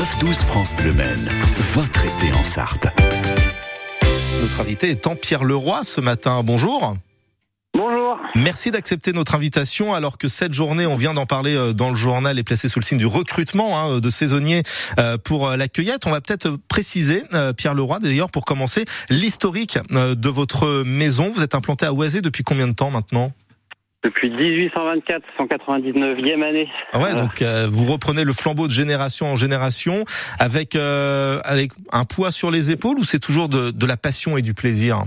9-12 France Bleu votre été en Sarthe. Notre invité étant Pierre Leroy ce matin. Bonjour. Bonjour. Merci d'accepter notre invitation alors que cette journée, on vient d'en parler euh, dans le journal, est placée sous le signe du recrutement hein, de saisonniers euh, pour euh, la cueillette. On va peut-être préciser, Pierre Leroy d'ailleurs, pour commencer, l'historique de votre maison. Vous êtes implanté à Oisé depuis combien de temps maintenant? Depuis 1824, 199e année. Ah ouais, donc vous reprenez le flambeau de génération en génération avec, avec un poids sur les épaules ou c'est toujours de, de la passion et du plaisir?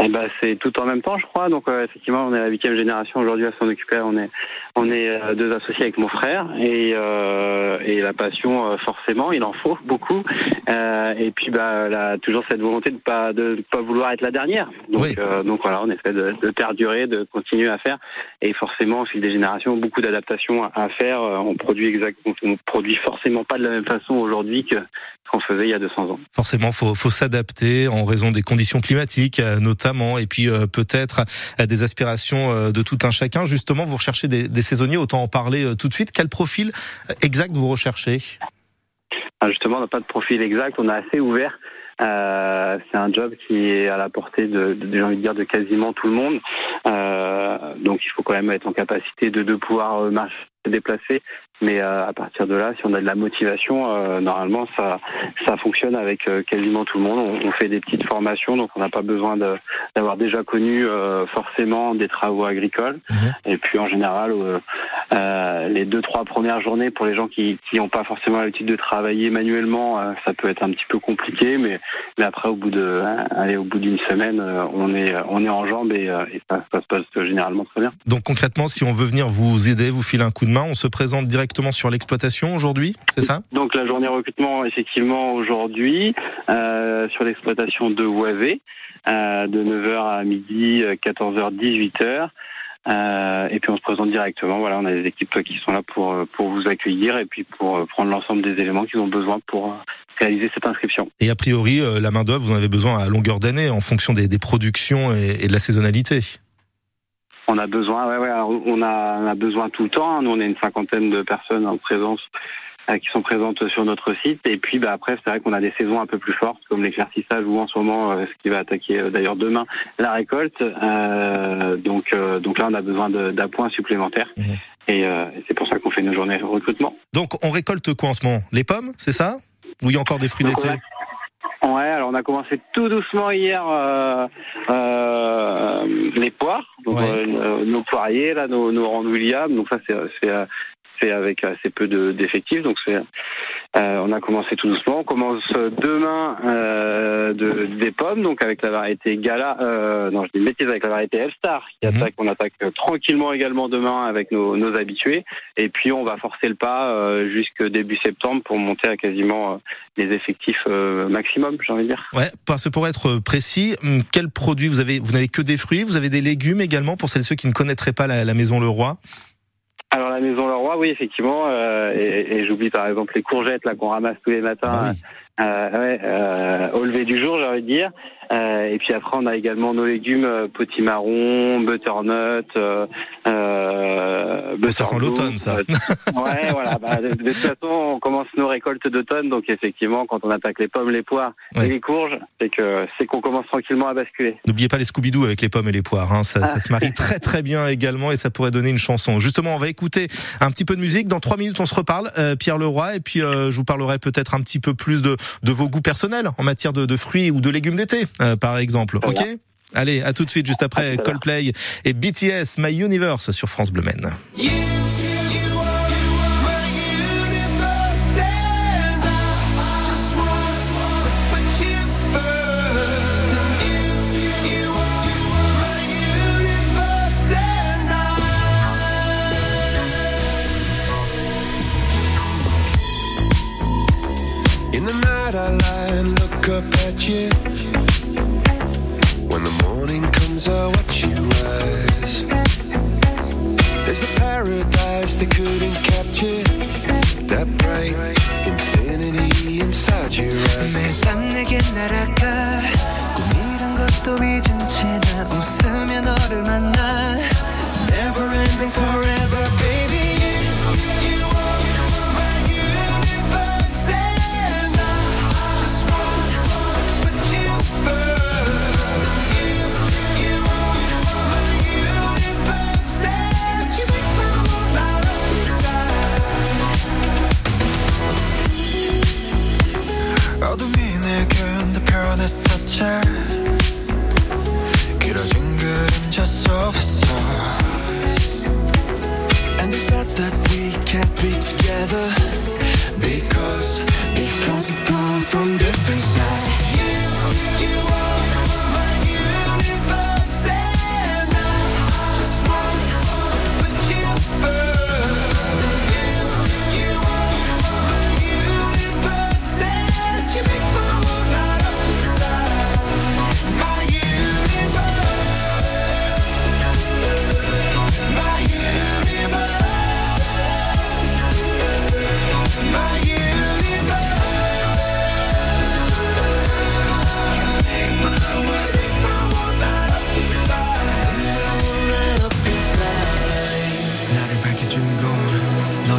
Eh ben, c'est tout en même temps, je crois. Donc, euh, effectivement, on est la huitième génération aujourd'hui à s'en occuper. On est, on est euh, deux associés avec mon frère et, euh, et la passion, forcément, il en faut beaucoup. et puis, bah, là, toujours cette volonté de pas de pas vouloir être la dernière. Donc, donc voilà, on essaie de, de, perdurer, de continuer à faire. Et forcément, au fil des générations, beaucoup d'adaptations à, faire. On produit exact, on produit forcément pas de la même façon aujourd'hui que qu'on faisait il y a 200 ans. Forcément, faut, faut s'adapter en raison des conditions climatiques, euh, notamment, et puis euh, peut-être euh, des aspirations de tout un chacun. Justement, vous recherchez des, des saisonniers, autant en parler tout de suite. Quel profil exact vous recherchez? Ah, Justement, on n'a pas de profil exact, on est assez ouvert. Euh, c'est un job qui est à la portée de, de j'ai envie de dire, de quasiment tout le monde. Donc, il faut quand même être en capacité de, de pouvoir marcher, déplacer, mais euh, à partir de là, si on a de la motivation, euh, normalement ça ça fonctionne avec euh, quasiment tout le monde. On, fait des petites formations, donc on n'a pas besoin d'avoir déjà connu forcément des travaux agricoles. Mhm. Et puis en général, les deux trois premières journées pour les gens qui qui n'ont pas forcément l'habitude de travailler manuellement, ça peut être un petit peu compliqué, mais mais après au bout de aller au bout d'une semaine, on est on est en jambes et, et ça, ça se passe généralement très bien. Donc concrètement, si on veut venir vous aider, vous filer un coup de main, on se présente directement directement sur l'exploitation aujourd'hui, c'est ça? Donc la journée recrutement effectivement aujourd'hui euh, sur l'exploitation de Wavé euh, de 9h à midi, 14h, 18h. Euh, et puis on se présente directement. Voilà, on a des équipes qui sont là pour pour vous accueillir et puis pour prendre l'ensemble des éléments qu'ils ont besoin pour réaliser cette inscription. Et a priori, la main d'œuvre, vous en avez besoin à longueur d'année en fonction des, des productions et, et de la saisonnalité on a besoin, ouais, ouais, on a, on a besoin tout le temps. Hein. Nous, on est une cinquantaine de personnes en présence euh, qui sont présentes sur notre site. Et puis bah, après, c'est vrai qu'on a des saisons un peu plus fortes, comme l'éclaircissage ou en ce moment, euh, ce qui va attaquer euh, d'ailleurs demain, la récolte. donc, donc là, on a besoin d'appoints supplémentaires. Mmh. Et c'est pour ça qu'on fait nos journées de recrutement. Donc on récolte quoi en ce moment? Les pommes, c'est ça? Ou il y a encore des fruits d'été? On a commencé tout doucement hier euh, euh, les poires, donc, euh, nos poiriers là, nos, nos. Donc ça c'est c'est avec assez peu d'effectifs, donc c'est euh, on a commencé tout doucement. On commence demain euh, de, des pommes, donc avec la variété Gala. Euh, non, je dis bêtise avec la variété Elstar qui mhm. attaque. On attaque tranquillement également demain avec nos, nos habitués. Et puis on va forcer le pas jusque début septembre pour monter à quasiment les effectifs maximum, j'ai envie de dire. Ouais, parce que pour être précis, hum, quel produit vous avez Vous n'avez que des fruits, vous avez des légumes également pour celles et ceux qui ne connaîtraient pas la, la maison Leroy? La maison Leroy, oui effectivement, euh, et, et j'oublie par exemple les courgettes là qu'on ramasse tous les matins. Ah bah euh, ouais, euh, au lever du jour, j'ai envie de dire. Euh, et puis après, on a également nos légumes euh, potimarron, butternut. Euh, butter ça sent l'automne, ça. ouais, voilà. Bah, de, toute façon, on commence nos récoltes d'automne, donc effectivement, quand on attaque les pommes, les poires et les courges, c'est que c'est qu'on commence tranquillement à basculer. N'oubliez pas les Scooby-Doo avec les pommes et les poires. Hein. Ça, ça, se marie très très bien également, et ça pourrait donner une chanson. Justement, on va écouter un petit peu de musique. Dans trois minutes, on se reparle, Pierre Leroy, et puis je vous parlerai peut-être un petit peu plus de de vos goûts personnels en matière de, de fruits ou de légumes d'été, euh, par exemple. Ok Allez, à tout de suite, juste après Coldplay et BTS, My Universe sur France Bleu Men. you. When the morning comes, I watch you rise. There's a paradise they couldn't capture. That bright infinity inside your eyes. 매일 밤 내게 날아가. 꿈이란 것도 잊은 채나 웃으며 너를 만나. Never ending forever,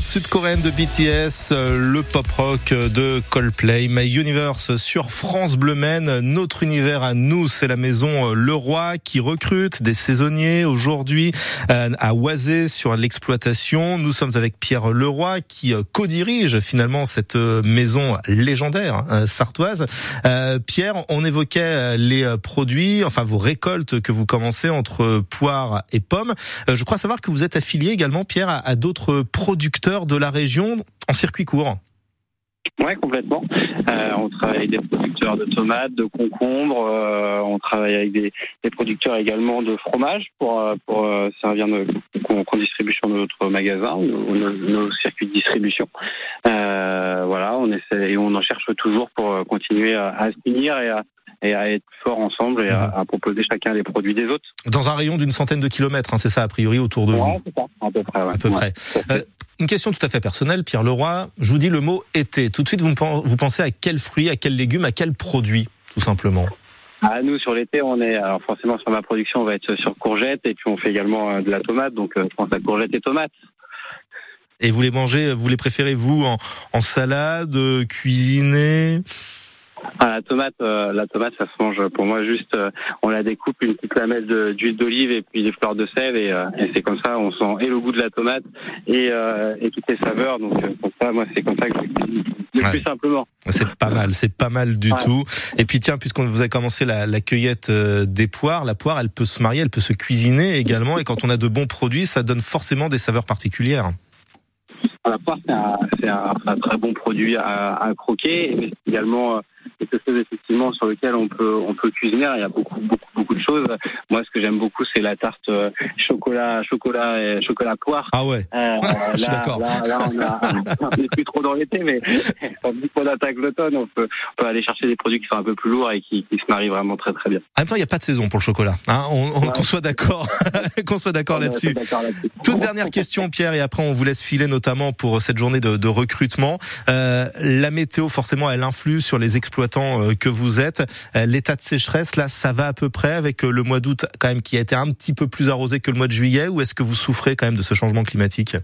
sud-coréenne de BTS, euh, le pop rock de Coldplay, My Universe sur France Bleu Maine. Notre univers à nous, c'est la maison euh, Leroy qui recrute des saisonniers aujourd'hui euh, à Oisé sur l'exploitation. Nous sommes avec Pierre Leroy qui co-dirige finalement cette maison légendaire sartoise. Pierre, on évoquait les produits, enfin vos récoltes que vous commencez entre poires et pommes. Je crois savoir que vous êtes affilié également, Pierre, à d'autres producteurs de la région en circuit court. Ouais, complètement. Euh, on travaille avec des producteurs de tomates, de concombres. euh, on travaille avec des, des producteurs également de fromage pour euh, pour euh, servir qu'on qu'on distribue sur notre magasin, nos, nos- nos circuits de distribution. Voilà, on essaie et on en cherche toujours pour continuer à, à se unir et à et à être forts ensemble et à, à proposer chacun les produits des autres. Dans un rayon d'une centaine de kilomètres, hein, c'est ça a priori autour de vous. Ouais, ça, à peu près. ouais. À peu Ouais. près. Une question tout à fait personnelle, Pierre Leroy. Je vous dis le mot été. Tout de suite, vous, pensez à quel fruit, à quel légume, à quel produit, tout simplement? Ah, nous, sur l'été, on est, alors forcément, sur ma production, on va être sur courgettes et puis on fait également euh, de la tomate, donc euh, je pense à courgettes et tomates. Et vous les mangez, vous les préférez vous en, en salade, euh, cuisinée? Ah, la tomate, euh, la tomate, ça se mange pour moi juste, euh, on la découpe une petite lamelle d'huile d'olive et puis des fleurs de sel et, euh, et c'est comme ça, on sent et le goût de la tomate et, et toutes les saveurs. Donc pour ça, moi, c'est comme ça que je le Ouais. plus simplement. C'est pas mal, c'est pas mal du Ouais. tout. Et puis tiens, puisqu'on vous avez commencé la, la cueillette des poires, la poire, elle peut se marier, elle peut se cuisiner également. Et quand on a de bons produits, ça donne forcément des saveurs particulières. La poire, c'est un, c'est un, un très bon produit à, à croquer, mais également euh, quelque chose effectivement sur lequel on peut on peut cuisiner. Il y a beaucoup beaucoup beaucoup de choses. Moi, ce que j'aime beaucoup, c'est la tarte euh, chocolat chocolat et chocolat poire. Ah ouais. Euh, Je suis d'accord. Là, là, on n'est plus trop dans l'été, mais tandis qu'on attaque l'automne, on peut, on peut aller chercher des produits qui sont un peu plus lourds et qui, qui se marient vraiment très très bien. En même temps, il n'y a pas de saison pour le chocolat. Hein on, on- Ouais. Qu'on soit d'accord, qu'on soit d'accord là-dessus. Toute dernière question, Pierre, et après on vous laisse filer notamment pour cette journée de, de recrutement. Euh, la météo, forcément, elle influe sur les exploitants que vous êtes. L'état de sécheresse, là, ça va à peu près? Avec euh, le mois d'août quand même qui a été un petit peu plus arrosé que le mois de juillet, ou est-ce que vous souffrez quand même de ce changement climatique?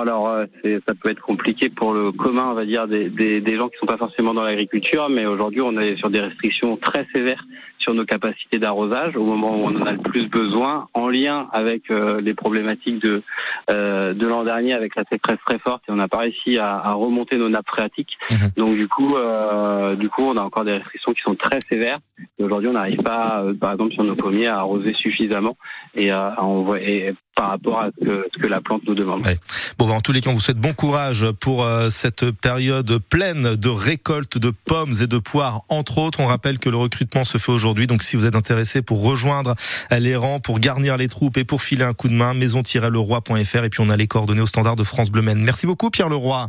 Alors euh, ça peut être compliqué pour le commun, on va dire, des, des, des gens qui sont pas forcément dans l'agriculture, mais aujourd'hui on est sur des restrictions très sévères sur nos capacités d'arrosage au moment où on en a le plus besoin, en lien avec euh, les problématiques de euh, de l'an dernier avec la sécheresse très forte et on n'a pas réussi à, à, remonter nos nappes phréatiques. Mhm. Donc du coup, euh, du coup, on a encore des restrictions qui sont très sévères. Et aujourd'hui, on n'arrive pas, par exemple, sur nos pommiers, à arroser suffisamment et à, envoyer par rapport à ce que, la plante nous demande. Bon, bah, en tous les cas, on vous souhaite bon courage pour cette période pleine de récolte de pommes et de poires, entre autres. On rappelle que le recrutement se fait aujourd'hui donc si vous êtes intéressé pour rejoindre les rangs, pour garnir les troupes et pour filer un coup de main, maison-leroy.fr et puis on a les coordonnées au standard de France Bleu Merci beaucoup Pierre Leroy.